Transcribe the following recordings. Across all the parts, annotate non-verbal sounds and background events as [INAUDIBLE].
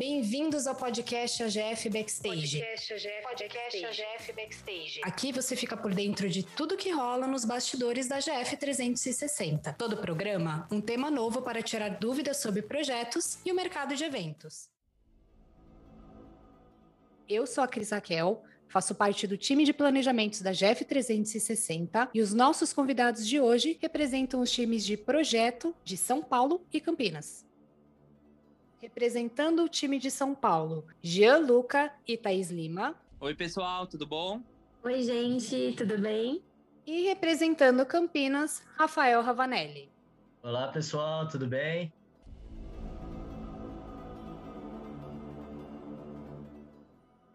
Bem-vindos ao podcast AGF Backstage. Podcast AGF, podcast AGF Backstage. Aqui você fica por dentro de tudo que rola nos bastidores da AGF 360. Todo programa, um tema novo para tirar dúvidas sobre projetos e o mercado de eventos. Eu sou a Cris Raquel, faço parte do time de planejamentos da GF 360 e os nossos convidados de hoje representam os times de projeto de São Paulo e Campinas. Representando o time de São Paulo, Gianluca e Thaís Lima. Oi, pessoal, tudo bom? Oi, gente, tudo bem? E representando Campinas, Rafael Ravanelli. Olá, pessoal, tudo bem?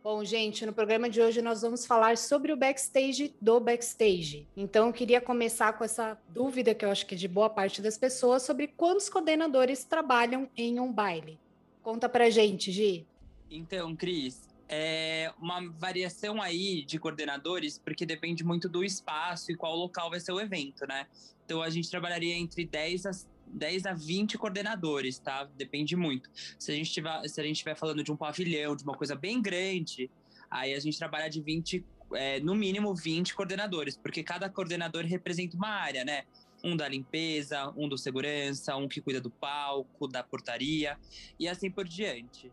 Bom, gente, no programa de hoje nós vamos falar sobre o backstage do backstage. Então, eu queria começar com essa dúvida que eu acho que é de boa parte das pessoas sobre quantos coordenadores trabalham em um baile. Conta pra gente, Gi. Então, Cris, é uma variação aí de coordenadores, porque depende muito do espaço e qual local vai ser o evento, né? Então, a gente trabalharia entre 10 a 10 a 20 coordenadores, tá? Depende muito. Se a gente tiver, se a gente estiver falando de um pavilhão, de uma coisa bem grande, aí a gente trabalha de 20, é, no mínimo 20 coordenadores, porque cada coordenador representa uma área, né? Um da limpeza, um do segurança, um que cuida do palco, da portaria e assim por diante.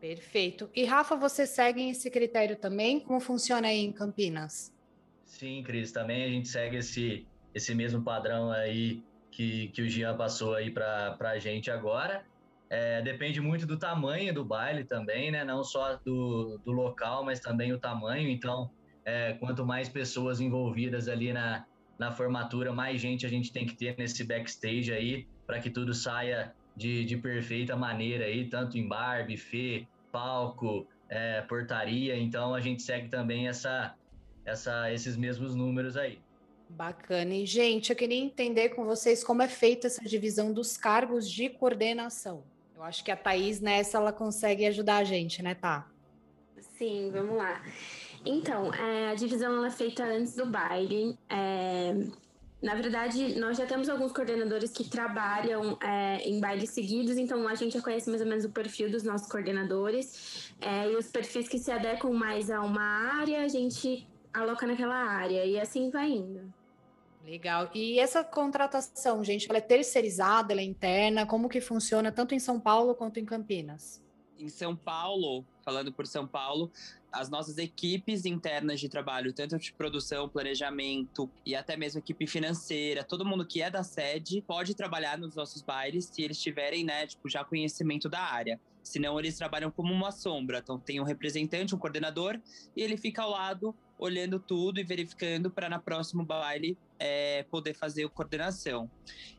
Perfeito. E Rafa, você segue esse critério também? Como funciona aí em Campinas? Sim, Cris, também a gente segue esse, esse mesmo padrão aí que, que o Jean passou aí para a gente agora. É, depende muito do tamanho do baile também, né? Não só do, do local, mas também o tamanho. Então, é, quanto mais pessoas envolvidas ali na, na formatura, mais gente a gente tem que ter nesse backstage aí, para que tudo saia de, de perfeita maneira aí, tanto em bar, buffet, palco, é, portaria. Então, a gente segue também essa, essa, esses mesmos números aí. Bacana. E, gente, eu queria entender com vocês como é feita essa divisão dos cargos de coordenação. Eu acho que a Thaís, nessa, ela consegue ajudar a gente, né, Tá? Sim, vamos lá. Então, é, a divisão é feita antes do baile. É, na verdade, nós já temos alguns coordenadores que trabalham é, em bailes seguidos, então a gente já conhece mais ou menos o perfil dos nossos coordenadores. É, e os perfis que se adequam mais a uma área, a gente aloca naquela área, e assim vai indo. Legal. E essa contratação, gente, ela é terceirizada, ela é interna? Como que funciona tanto em São Paulo quanto em Campinas? Em São Paulo, falando por São Paulo, as nossas equipes internas de trabalho, tanto de produção, planejamento e até mesmo equipe financeira, todo mundo que é da sede pode trabalhar nos nossos bailes se eles tiverem, né, tipo, já conhecimento da área. Senão eles trabalham como uma sombra. Então tem um representante, um coordenador, e ele fica ao lado olhando tudo e verificando para na próximo baile é, poder fazer a coordenação.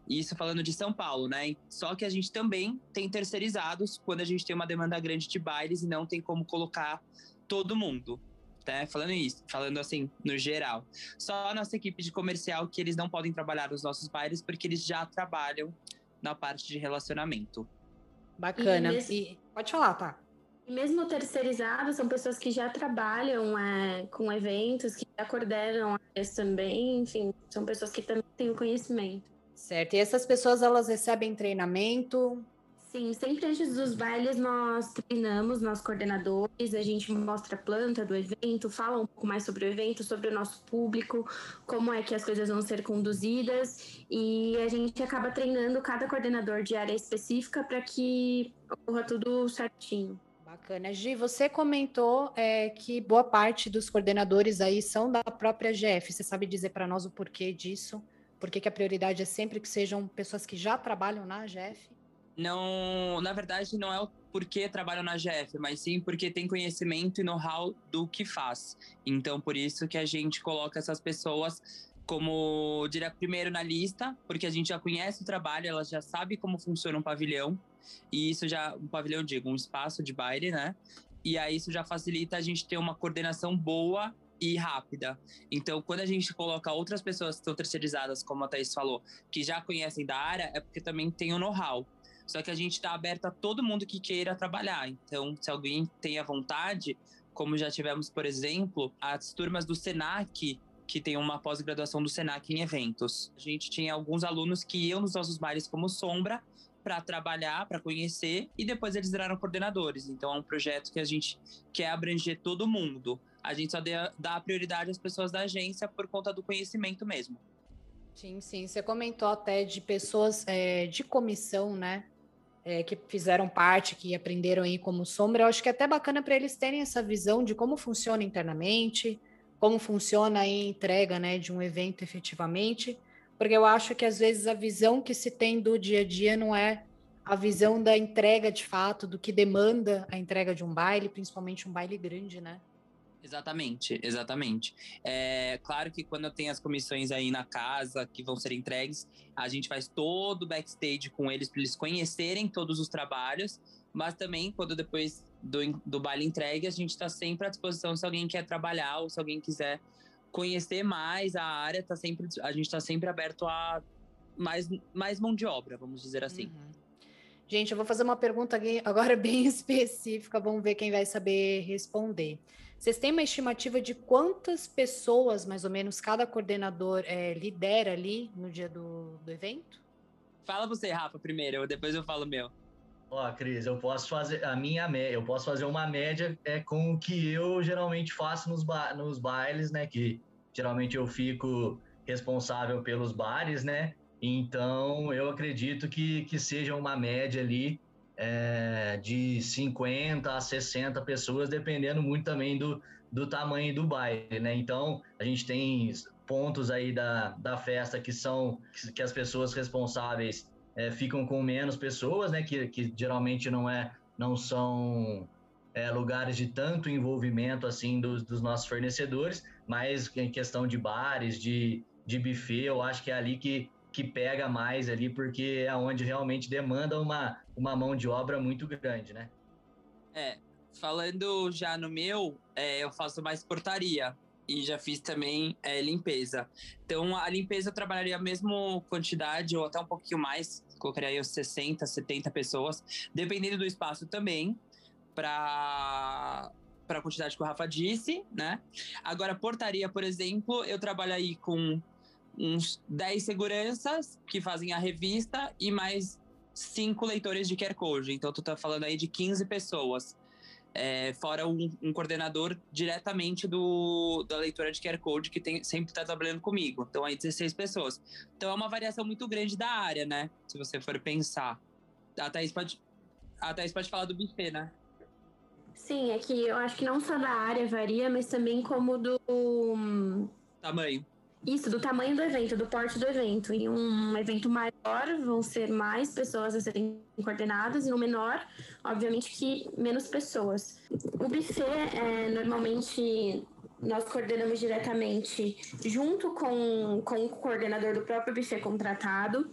Isso falando de São Paulo, né? Só que a gente também tem terceirizados quando a gente tem uma demanda grande de bailes e não tem como colocar todo mundo. Né? Falando isso, falando assim, no geral. Só a nossa equipe de comercial que eles não podem trabalhar nos nossos bailes porque eles já trabalham na parte de relacionamento. Bacana. E, e... Pode falar, tá? E mesmo terceirizados, são pessoas que já trabalham é, com eventos, que já coordenam áreas também, enfim, são pessoas que também têm o conhecimento. Certo, e essas pessoas, elas recebem treinamento? Sim, sempre antes dos bailes nós treinamos nós coordenadores, a gente mostra a planta do evento, fala um pouco mais sobre o evento, sobre o nosso público, como é que as coisas vão ser conduzidas e a gente acaba treinando cada coordenador de área específica para que ocorra tudo certinho. Bacana. Gi, você comentou é, que boa parte dos coordenadores aí são da própria GF. Você sabe dizer para nós o porquê disso? Por que, que a prioridade é sempre que sejam pessoas que já trabalham na GF? Não, na verdade, não é o porquê trabalham na GF, mas sim porque tem conhecimento e know-how do que faz. Então, por isso que a gente coloca essas pessoas como diria primeiro na lista, porque a gente já conhece o trabalho, ela já sabe como funciona um pavilhão, e isso já, um pavilhão, digo, um espaço de baile, né? E aí isso já facilita a gente ter uma coordenação boa e rápida. Então, quando a gente coloca outras pessoas que estão terceirizadas, como a Thaís falou, que já conhecem da área, é porque também tem o know-how. Só que a gente está aberto a todo mundo que queira trabalhar. Então, se alguém tem a vontade, como já tivemos, por exemplo, as turmas do SENAC que tem uma pós-graduação do SENAC em eventos. A gente tinha alguns alunos que iam nos nossos bailes como sombra para trabalhar, para conhecer, e depois eles viraram coordenadores. Então é um projeto que a gente quer abranger todo mundo. A gente só dá prioridade às pessoas da agência por conta do conhecimento mesmo. Sim, sim. Você comentou até de pessoas é, de comissão, né? É, que fizeram parte, que aprenderam aí como sombra. Eu acho que é até bacana para eles terem essa visão de como funciona internamente, como funciona a entrega né, de um evento efetivamente, porque eu acho que às vezes a visão que se tem do dia a dia não é a visão da entrega de fato, do que demanda a entrega de um baile, principalmente um baile grande, né? Exatamente, exatamente. É claro que quando eu tenho as comissões aí na casa que vão ser entregues, a gente faz todo o backstage com eles para eles conhecerem todos os trabalhos, mas também quando depois do, do baile entregue, a gente está sempre à disposição se alguém quer trabalhar ou se alguém quiser conhecer mais a área, tá sempre, a gente está sempre aberto a mais, mais mão de obra, vamos dizer assim. Uhum. Gente, eu vou fazer uma pergunta agora bem [LAUGHS] específica, vamos ver quem vai saber responder. Vocês têm uma estimativa de quantas pessoas, mais ou menos, cada coordenador é, lidera ali no dia do, do evento? Fala você, Rafa, primeiro, depois eu falo meu. Ó, Cris, eu posso fazer a minha média, eu posso fazer uma média é com o que eu geralmente faço nos, ba nos bailes, né? Que geralmente eu fico responsável pelos bares, né? Então eu acredito que, que seja uma média ali é, de 50 a 60 pessoas, dependendo muito também do, do tamanho do baile, né? Então, a gente tem pontos aí da, da festa que são que as pessoas responsáveis é, ficam com menos pessoas, né? Que, que geralmente não é não são é, lugares de tanto envolvimento assim dos, dos nossos fornecedores, mas em questão de bares, de, de buffet, eu acho que é ali que, que pega mais ali, porque é onde realmente demanda uma, uma mão de obra muito grande, né? É, falando já no meu, é, eu faço mais portaria e já fiz também é, limpeza. Então, a limpeza eu trabalharia a mesma quantidade ou até um pouquinho mais, colocaria aí os 60, 70 pessoas, dependendo do espaço também, para para a quantidade que o Rafa disse, né? Agora, portaria, por exemplo, eu trabalho aí com uns 10 seguranças que fazem a revista e mais cinco leitores de QR Code. Então, tu tá falando aí de 15 pessoas. É, fora um, um, coordenador diretamente do, da leitura de QR Code que tem, sempre está trabalhando comigo. Então, aí 16 pessoas. Então, é uma variação muito grande da área, né? Se você for pensar. A Thaís pode, a Thaís pode falar do buffet, né? Sim, é que eu acho que não só da área varia, mas também como do... Tamanho. Isso, do tamanho do evento, do porte do evento. Em um evento maior, vão ser mais pessoas a serem coordenadas, e no menor, obviamente que menos pessoas. O buffet, é, normalmente, nós coordenamos diretamente junto com, com o coordenador do próprio buffet contratado.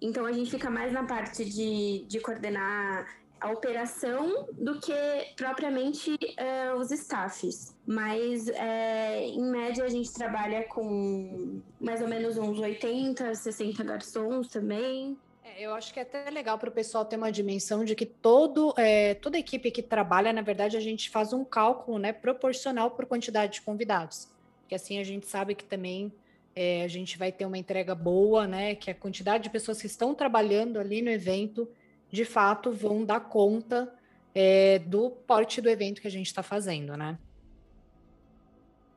Então, a gente fica mais na parte de, de coordenar a operação do que propriamente uh, os staffs. Mas, é, em média, a gente trabalha com mais ou menos uns 80, 60 garçons também. É, eu acho que é até legal para o pessoal ter uma dimensão de que todo, é, toda equipe que trabalha, na verdade, a gente faz um cálculo né, proporcional por quantidade de convidados. Porque assim a gente sabe que também é, a gente vai ter uma entrega boa, né? Que a quantidade de pessoas que estão trabalhando ali no evento de fato vão dar conta é, do porte do evento que a gente está fazendo, né?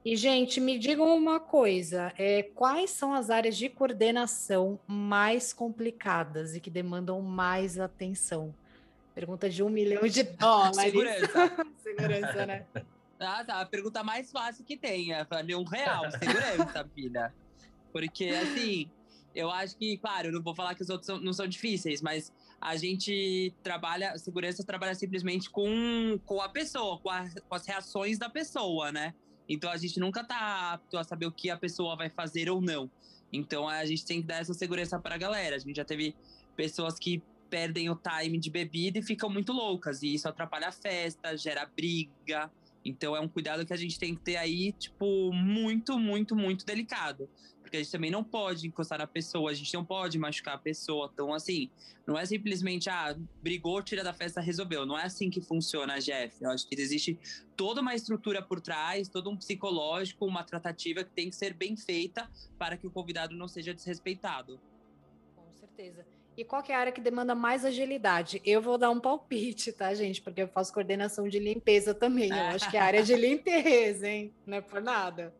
E, gente, me digam uma coisa: é, quais são as áreas de coordenação mais complicadas e que demandam mais atenção? Pergunta de um milhão de [LAUGHS] dólares. Segurança. [LAUGHS] Segurança, né? Ah, tá. A pergunta mais fácil que tem. É falei um real, segurança, [LAUGHS] filha. Porque, assim, eu acho que, claro, eu não vou falar que os outros não são difíceis, mas a gente trabalha, segurança trabalha simplesmente com, com a pessoa, com, a, com as reações da pessoa, né? Então a gente nunca tá apto a saber o que a pessoa vai fazer ou não. Então a gente tem que dar essa segurança para a galera. A gente já teve pessoas que perdem o time de bebida e ficam muito loucas, e isso atrapalha a festa, gera briga. Então é um cuidado que a gente tem que ter aí, tipo, muito, muito, muito delicado porque a gente também não pode encostar na pessoa, a gente não pode machucar a pessoa. Então, assim, não é simplesmente, ah, brigou, tira da festa, resolveu. Não é assim que funciona, Jeff. Eu acho que existe toda uma estrutura por trás, todo um psicológico, uma tratativa que tem que ser bem feita para que o convidado não seja desrespeitado. Com certeza. E qual é a área que demanda mais agilidade? Eu vou dar um palpite, tá, gente? Porque eu faço coordenação de limpeza também. Eu acho que é a área de [LAUGHS] limpeza, hein? Não é por nada.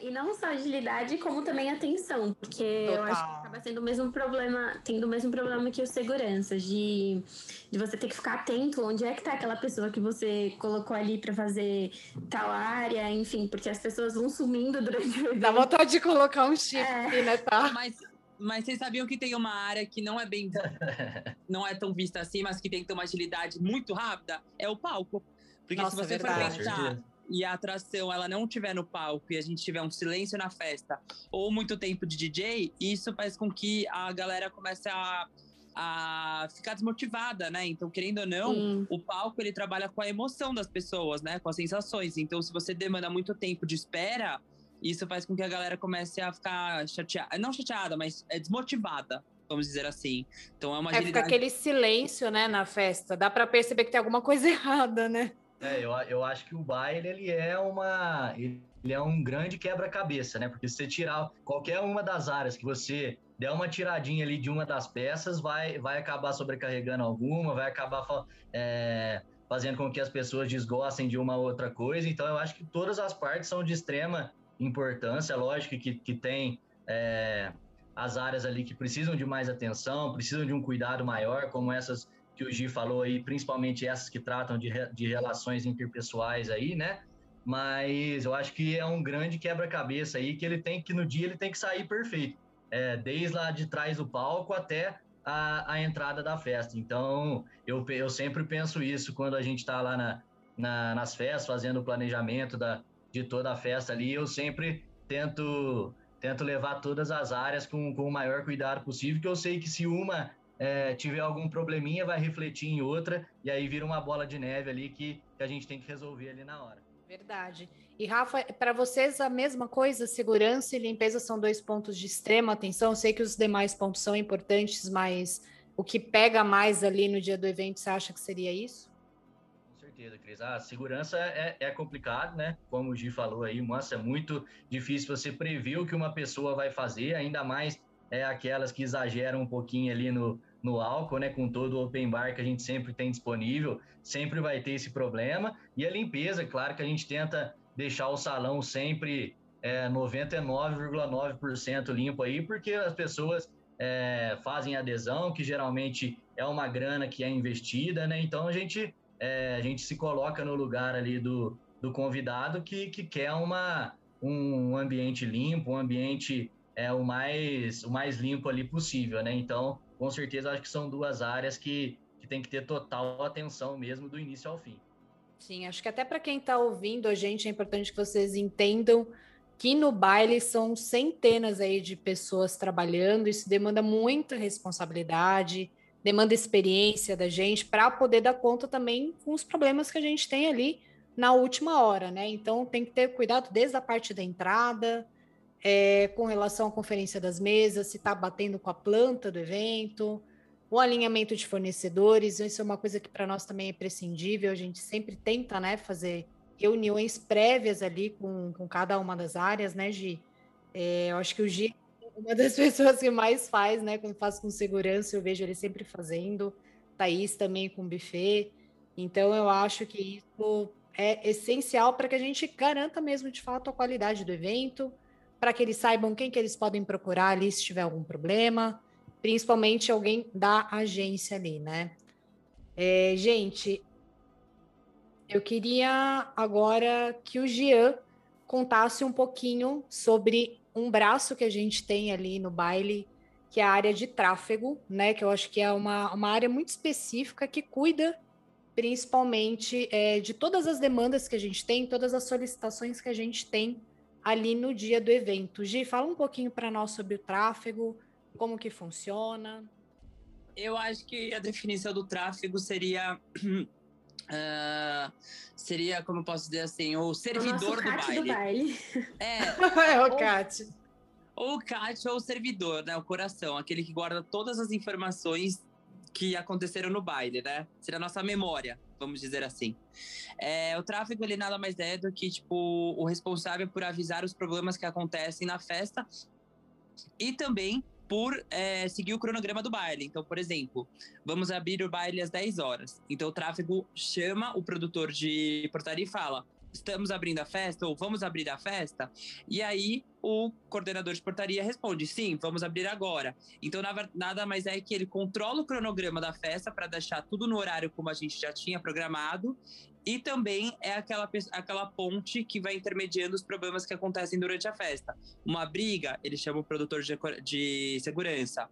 É, e não só agilidade, como também atenção, porque Total. eu acho que acaba sendo o mesmo problema, tendo o mesmo problema que o segurança, de, de você ter que ficar atento onde é que tá aquela pessoa que você colocou ali para fazer tal área, enfim, porque as pessoas vão sumindo durante o evento. Dá vontade de colocar um chip, é. né, tá? Mas mas vocês sabiam que tem uma área que não é bem. [LAUGHS] não é tão vista assim, mas que tem que ter uma agilidade muito rápida? É o palco. Porque Nossa, se você for pensar e a atração ela não tiver no palco e a gente tiver um silêncio na festa ou muito tempo de DJ, isso faz com que a galera comece a, a ficar desmotivada, né? Então, querendo ou não, Sim. o palco ele trabalha com a emoção das pessoas, né? Com as sensações. Então, se você demanda muito tempo de espera, isso faz com que a galera comece a ficar chateada, não chateada, mas é desmotivada, vamos dizer assim. Então é uma é, agilidade... fica aquele silêncio, né, na festa. Dá para perceber que tem alguma coisa [LAUGHS] errada, né? É, eu, eu acho que o baile ele é uma ele é um grande quebra-cabeça, né? Porque se você tirar qualquer uma das áreas que você der uma tiradinha ali de uma das peças, vai, vai acabar sobrecarregando alguma, vai acabar é, fazendo com que as pessoas desgostem de uma outra coisa. Então, eu acho que todas as partes são de extrema importância, lógico que, que tem é, as áreas ali que precisam de mais atenção, precisam de um cuidado maior, como essas que o Gi falou aí, principalmente essas que tratam de, de relações interpessoais aí, né? Mas eu acho que é um grande quebra-cabeça aí que ele tem que no dia ele tem que sair perfeito, é, desde lá de trás do palco até a, a entrada da festa. Então eu, eu sempre penso isso quando a gente está lá na, na, nas festas fazendo o planejamento da, de toda a festa ali, eu sempre tento tento levar todas as áreas com, com o maior cuidado possível, que eu sei que se uma é, tiver algum probleminha, vai refletir em outra, e aí vira uma bola de neve ali que, que a gente tem que resolver ali na hora. Verdade. E Rafa, para vocês a mesma coisa? Segurança e limpeza são dois pontos de extrema atenção. Eu sei que os demais pontos são importantes, mas o que pega mais ali no dia do evento, você acha que seria isso? certeza, Cris. A segurança é, é complicado, né? Como o Gi falou aí, nossa, é muito difícil você prever o que uma pessoa vai fazer, ainda mais é, aquelas que exageram um pouquinho ali no, no álcool, né? Com todo o open bar que a gente sempre tem disponível, sempre vai ter esse problema. E a limpeza, claro que a gente tenta deixar o salão sempre é, 99,9% limpo aí, porque as pessoas é, fazem adesão, que geralmente é uma grana que é investida, né? Então a gente é, a gente se coloca no lugar ali do, do convidado que, que quer uma, um ambiente limpo, um ambiente é o mais, o mais limpo ali possível, né? Então, com certeza, acho que são duas áreas que, que tem que ter total atenção mesmo do início ao fim. Sim, acho que até para quem está ouvindo a gente é importante que vocês entendam que no baile são centenas aí de pessoas trabalhando, isso demanda muita responsabilidade, demanda experiência da gente para poder dar conta também com os problemas que a gente tem ali na última hora, né? Então tem que ter cuidado desde a parte da entrada, é, com relação à conferência das mesas, se está batendo com a planta do evento, o alinhamento de fornecedores, isso é uma coisa que para nós também é prescindível, a gente sempre tenta né, fazer reuniões prévias ali com, com cada uma das áreas, né, Gi? É, eu acho que o Gi uma das [LAUGHS] pessoas que mais faz, né? Quando faço com segurança, eu vejo ele sempre fazendo. Thaís também com buffet. Então, eu acho que isso é essencial para que a gente garanta mesmo, de fato, a qualidade do evento, para que eles saibam quem que eles podem procurar ali se tiver algum problema, principalmente alguém da agência ali, né? É, gente, eu queria agora que o Jean contasse um pouquinho sobre um braço que a gente tem ali no baile, que é a área de tráfego, né? Que eu acho que é uma, uma área muito específica que cuida principalmente é, de todas as demandas que a gente tem, todas as solicitações que a gente tem ali no dia do evento. Gi, fala um pouquinho para nós sobre o tráfego, como que funciona. Eu acho que a definição do tráfego seria Uh, [CLEARS THROAT] seria, como eu posso dizer assim, o servidor o do, baile. do baile. É, [LAUGHS] é o CAT. Ou o CAT ou o servidor, né? O coração, aquele que guarda todas as informações que aconteceram no baile, né? Seria a nossa memória, vamos dizer assim. É, o tráfego, ele nada mais é do que, tipo, o responsável por avisar os problemas que acontecem na festa e também por é, seguir o cronograma do baile. Então, por exemplo, vamos abrir o baile às 10 horas. Então, o tráfego chama o produtor de portaria e fala: estamos abrindo a festa ou vamos abrir a festa? E aí o coordenador de portaria responde: sim, vamos abrir agora. Então, nada mais é que ele controla o cronograma da festa para deixar tudo no horário como a gente já tinha programado e também é aquela, aquela ponte que vai intermediando os problemas que acontecem durante a festa. Uma briga, ele chama o produtor de, de segurança.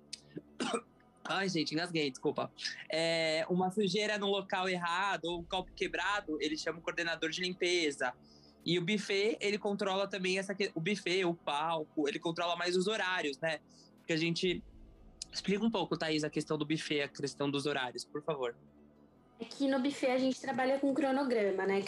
Ai, gente, engasguei, desculpa. É, uma sujeira no local errado ou um copo quebrado, ele chama o coordenador de limpeza. E o buffet, ele controla também essa o buffet, o palco, ele controla mais os horários, né? Porque a gente explica um pouco, Thaís, a questão do buffet, a questão dos horários, por favor. Aqui no buffet a gente trabalha com cronograma, né?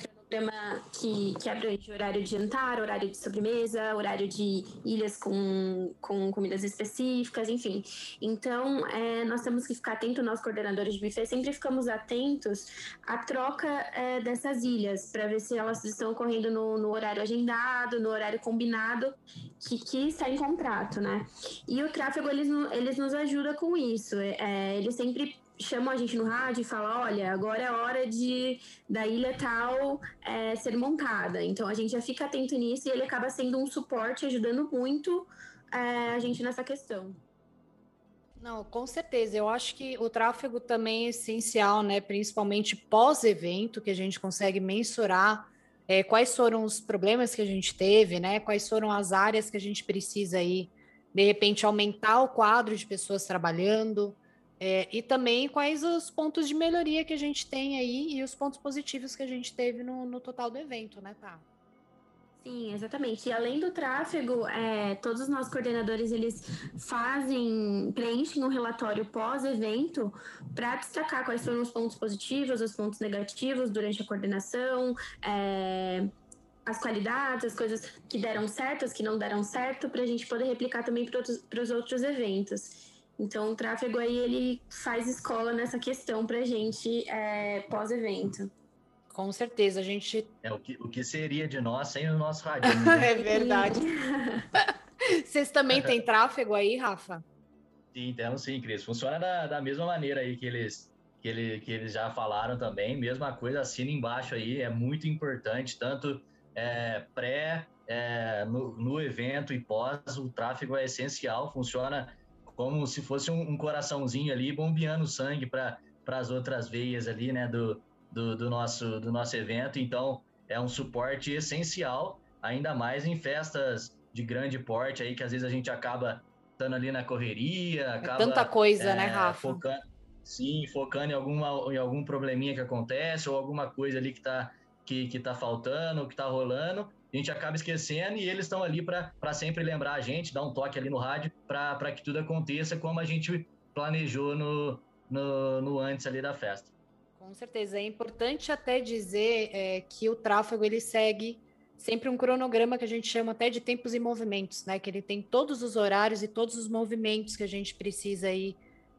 Que, que abrange horário de jantar, horário de sobremesa, horário de ilhas com, com comidas específicas, enfim. Então, é, nós temos que ficar atentos, nós coordenadores de buffet, sempre ficamos atentos à troca é, dessas ilhas, para ver se elas estão ocorrendo no, no, horário agendado, no horário combinado, que, que está em contrato, né? E o tráfego, eles, eles nos ajuda com isso. É, eles sempre chamam a gente no rádio e falam, olha, agora é hora de da ilha tal é, ser montada. Então a gente já fica atento nisso e ele acaba sendo um suporte, ajudando muito é, a gente nessa questão. Não, com certeza. Eu acho que o tráfego também é essencial, né? Principalmente pós-evento, que a gente consegue mensurar é, quais foram os problemas que a gente teve, né? Quais foram as áreas que a gente precisa aí, de repente, aumentar o quadro de pessoas trabalhando, é, e também quais os pontos de melhoria que a gente tem aí e os pontos positivos que a gente teve no, no total do evento, né, tá? Sim, exatamente. E além do tráfego, é, todos nós coordenadores eles fazem, preenchem um relatório pós-evento para destacar quais foram os pontos positivos, os pontos negativos durante a coordenação, é, as qualidades, as coisas que deram certo, as que não deram certo, para a gente poder replicar também para os outros eventos. Então, o tráfego aí, ele faz escola nessa questão para a gente é, pós-evento. Com certeza, a gente... É o que, o que seria de nós sem o nosso [LAUGHS] rádio. Né? é verdade. [LAUGHS] Vocês também têm tráfego aí, Rafa? Sim, temos sim, Cris. Funciona da, da mesma maneira aí que eles, que, ele, que eles já falaram também. Mesma coisa, assina embaixo aí, é muito importante, tanto é, pré, é, no, no evento e pós, o tráfego é essencial, funciona como se fosse um, um coraçãozinho ali bombeando sangue para as outras veias ali, né, do, do, do, nosso, do nosso evento. Então, é um suporte essencial, ainda mais em festas de grande porte aí, que às vezes a gente acaba estando ali na correria, é acaba... É tanta coisa, né, é, né, Rafa? Focando, sim, focando em, alguma, em algum probleminha que acontece ou alguma coisa ali que está que, que tá faltando, que está rolando, a gente acaba esquecendo e eles estão ali para sempre lembrar a gente, dar um toque ali no rádio para que tudo aconteça como a gente planejou no, no, no, antes ali da festa. Com certeza. É importante até dizer é, que o tráfego ele segue sempre um cronograma que a gente chama até de tempos e movimentos, né? Que ele tem todos os horários e todos os movimentos que a gente precisa aí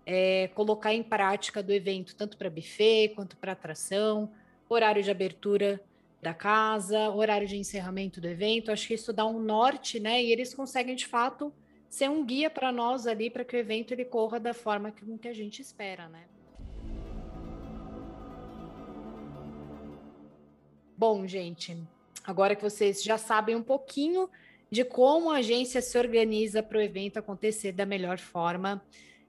é, colocar em prática do evento, tanto para buffet quanto para atração, horário de abertura da casa, horário de encerramento do evento. Acho que isso dá um norte, né? E eles conseguem de fato ser um guia para nós ali para que o evento ele corra da forma que, que a gente espera, né? Bom, gente, agora que vocês já sabem um pouquinho de como a agência se organiza para o evento acontecer da melhor forma,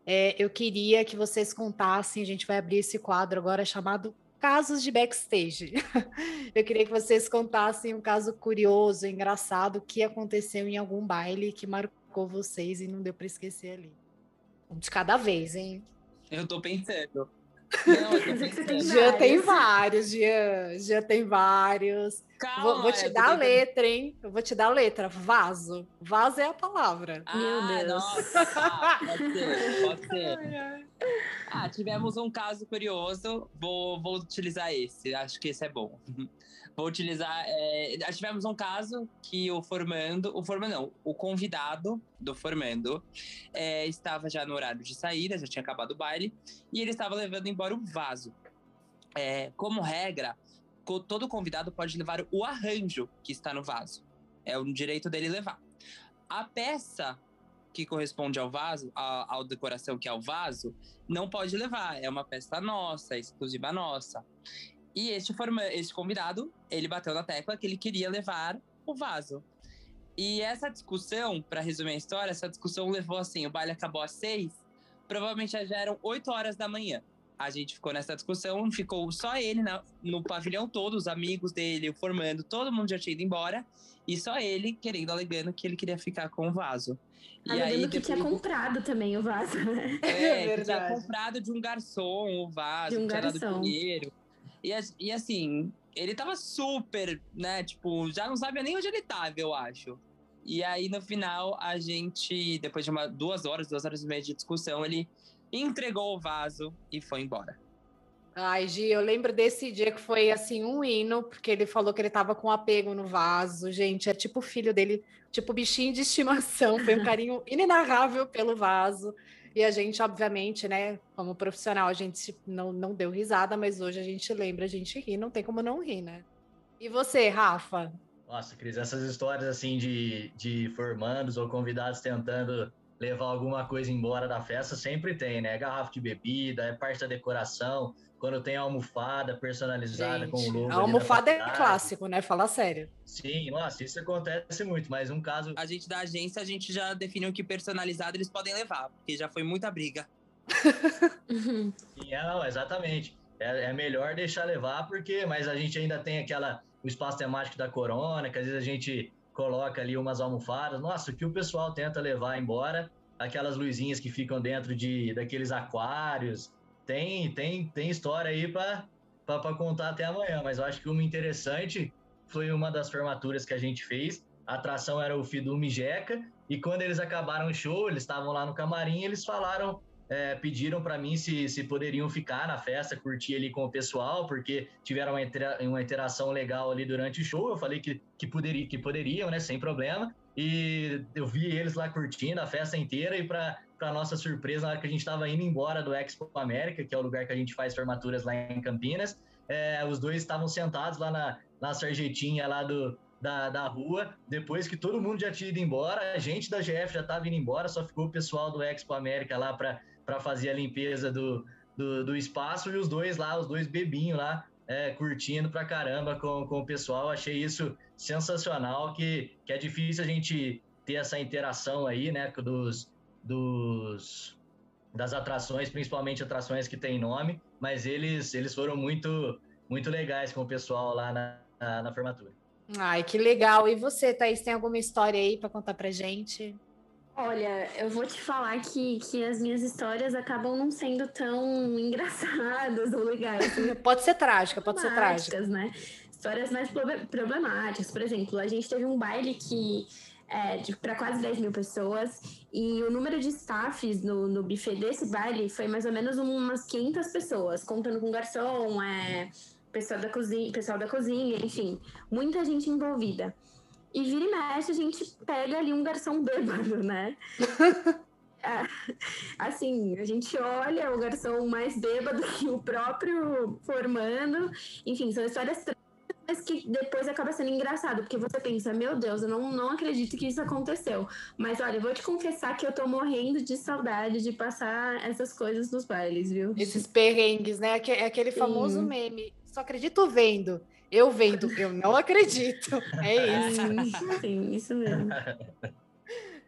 é, eu queria que vocês contassem. A gente vai abrir esse quadro agora chamado casos de backstage. [LAUGHS] Eu queria que vocês contassem um caso curioso, engraçado, que aconteceu em algum baile que marcou vocês e não deu para esquecer ali. Um de cada vez, hein? Eu tô pensando. Não, [LAUGHS] já tem vários, Jean. Já tem vários. Calma, vou, vou te dar a letra, hein? Eu vou te dar a letra. Vaso. Vaso é a palavra. Ah, Meu Deus. Nossa. Ah, pode ser, pode [LAUGHS] ser. Ah, tivemos um caso curioso. Vou, vou utilizar esse. Acho que esse é bom. Vou utilizar. É, tivemos um caso que o formando, o formando não, o convidado do formando é, estava já no horário de saída, já tinha acabado o baile, e ele estava levando embora um vaso. É, como regra, todo convidado pode levar o arranjo que está no vaso. É um direito dele levar. A peça que corresponde ao vaso, à decoração que é o vaso, não pode levar. É uma festa nossa, exclusiva nossa. E este, forma, este convidado, ele bateu na tecla que ele queria levar o vaso. E essa discussão, para resumir a história, essa discussão levou assim: o baile acabou às seis, provavelmente já eram oito horas da manhã. A gente ficou nessa discussão, ficou só ele na, no pavilhão todo, os amigos dele, o formando, todo mundo já tinha ido embora, e só ele querendo, alegando que ele queria ficar com o vaso. E aí, que tinha comprado também o vaso, né? É, [LAUGHS] é tinha comprado de um garçom o vaso, de um garçom. dado dinheiro. E, e assim, ele tava super, né? Tipo, já não sabia nem onde ele tava, eu acho. E aí, no final, a gente, depois de uma, duas horas, duas horas e meia de discussão, ele entregou o vaso e foi embora. Ai, Gi, eu lembro desse dia que foi assim um hino, porque ele falou que ele tava com apego no vaso. Gente, é tipo o filho dele, tipo bichinho de estimação. Foi um carinho [LAUGHS] inenarrável pelo vaso. E a gente, obviamente, né, como profissional, a gente não, não deu risada, mas hoje a gente lembra, a gente ri, não tem como não rir, né? E você, Rafa? Nossa, Cris, essas histórias assim de, de formandos ou convidados tentando levar alguma coisa embora da festa sempre tem, né? Garrafa de bebida, é parte da decoração, quando tem almofada personalizada Gente, com o logo. A almofada é clássico, né? Fala sério. Sim, nossa, isso acontece muito, mas um caso. A gente da agência, a gente já definiu que personalizado eles podem levar, porque já foi muita briga. Sim, é, não, exatamente. É, é melhor deixar levar, porque, mas a gente ainda tem aquela o espaço temático da corona, que às vezes a gente coloca ali umas almofadas. Nossa, o que o pessoal tenta levar embora, aquelas luzinhas que ficam dentro de daqueles aquários, tem, tem, tem história aí para contar até amanhã, mas eu acho que uma interessante foi uma das formaturas que a gente fez. A atração era o Fidume Jeca, e quando eles acabaram o show, eles estavam lá no camarim, eles falaram, é, pediram para mim se, se poderiam ficar na festa, curtir ali com o pessoal, porque tiveram uma, intera uma interação legal ali durante o show. Eu falei que, que, poderia, que poderiam, né, sem problema. E eu vi eles lá curtindo a festa inteira e para para nossa surpresa, na hora que a gente estava indo embora do Expo América, que é o lugar que a gente faz formaturas lá em Campinas, é, os dois estavam sentados lá na, na sarjetinha lá do, da, da rua, depois que todo mundo já tinha ido embora, a gente da GF já estava indo embora, só ficou o pessoal do Expo América lá para fazer a limpeza do, do, do, espaço e os dois lá, os dois bebinhos lá, é, curtindo pra caramba com, com o pessoal. Achei isso sensacional, que, que é difícil a gente ter essa interação aí, né, dos, dos das atrações, principalmente atrações que têm nome, mas eles eles foram muito muito legais com o pessoal lá na, na, na formatura. Ai, que legal. E você, Thaís, tem alguma história aí para contar pra gente? Olha, eu vou te falar que, que as minhas histórias acabam não sendo tão engraçadas ou legais. [LAUGHS] pode ser trágica, pode ser trágica. né? Histórias mais problemáticas. Por exemplo, a gente teve um baile que é, para quase 10 mil pessoas. E o número de staffs no, no buffet desse baile foi mais ou menos umas 500 pessoas, contando com garçom, é, pessoal, da cozinha, pessoal da cozinha, enfim, muita gente envolvida. E vira e mexe, a gente pega ali um garçom bêbado, né? [LAUGHS] É, assim, a gente olha o garçom mais bêbado que o próprio formando. Enfim, são histórias mas que depois acaba sendo engraçado, porque você pensa, meu Deus, eu não, não acredito que isso aconteceu. Mas olha, eu vou te confessar que eu tô morrendo de saudade de passar essas coisas nos bailes, viu? Esses perrengues, né? É aquele famoso Sim. meme. Só acredito vendo. Eu vendo, eu não acredito. É [LAUGHS] isso. Sim, isso mesmo.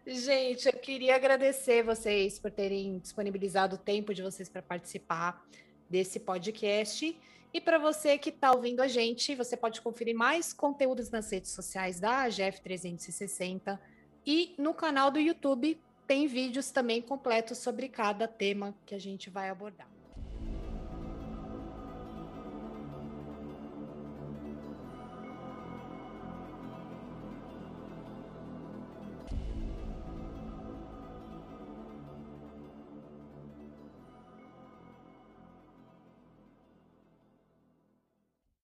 Gente, eu queria agradecer vocês por terem disponibilizado o tempo de vocês para participar desse podcast. E para você que está ouvindo a gente, você pode conferir mais conteúdos nas redes sociais da AGF 360 e no canal do YouTube tem vídeos também completos sobre cada tema que a gente vai abordar.